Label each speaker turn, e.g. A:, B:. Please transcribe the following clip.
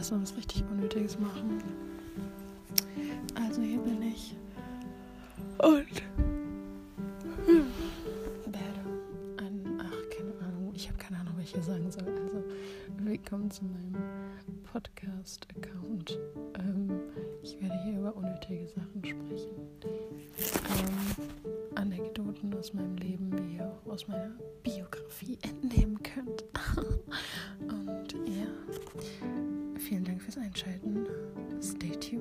A: lass uns richtig Unnötiges machen. Also hier bin ich. Und werde ein, ach, keine Ahnung, ich habe keine Ahnung, was ich hier sagen soll. Also, willkommen zu meinem Podcast-Account. Ähm, ich werde hier über unnötige Sachen sprechen. Ähm, Anekdoten aus meinem Leben, wie auch aus meiner Biografie entnehmen vielen Dank fürs Einschalten. Stay tuned.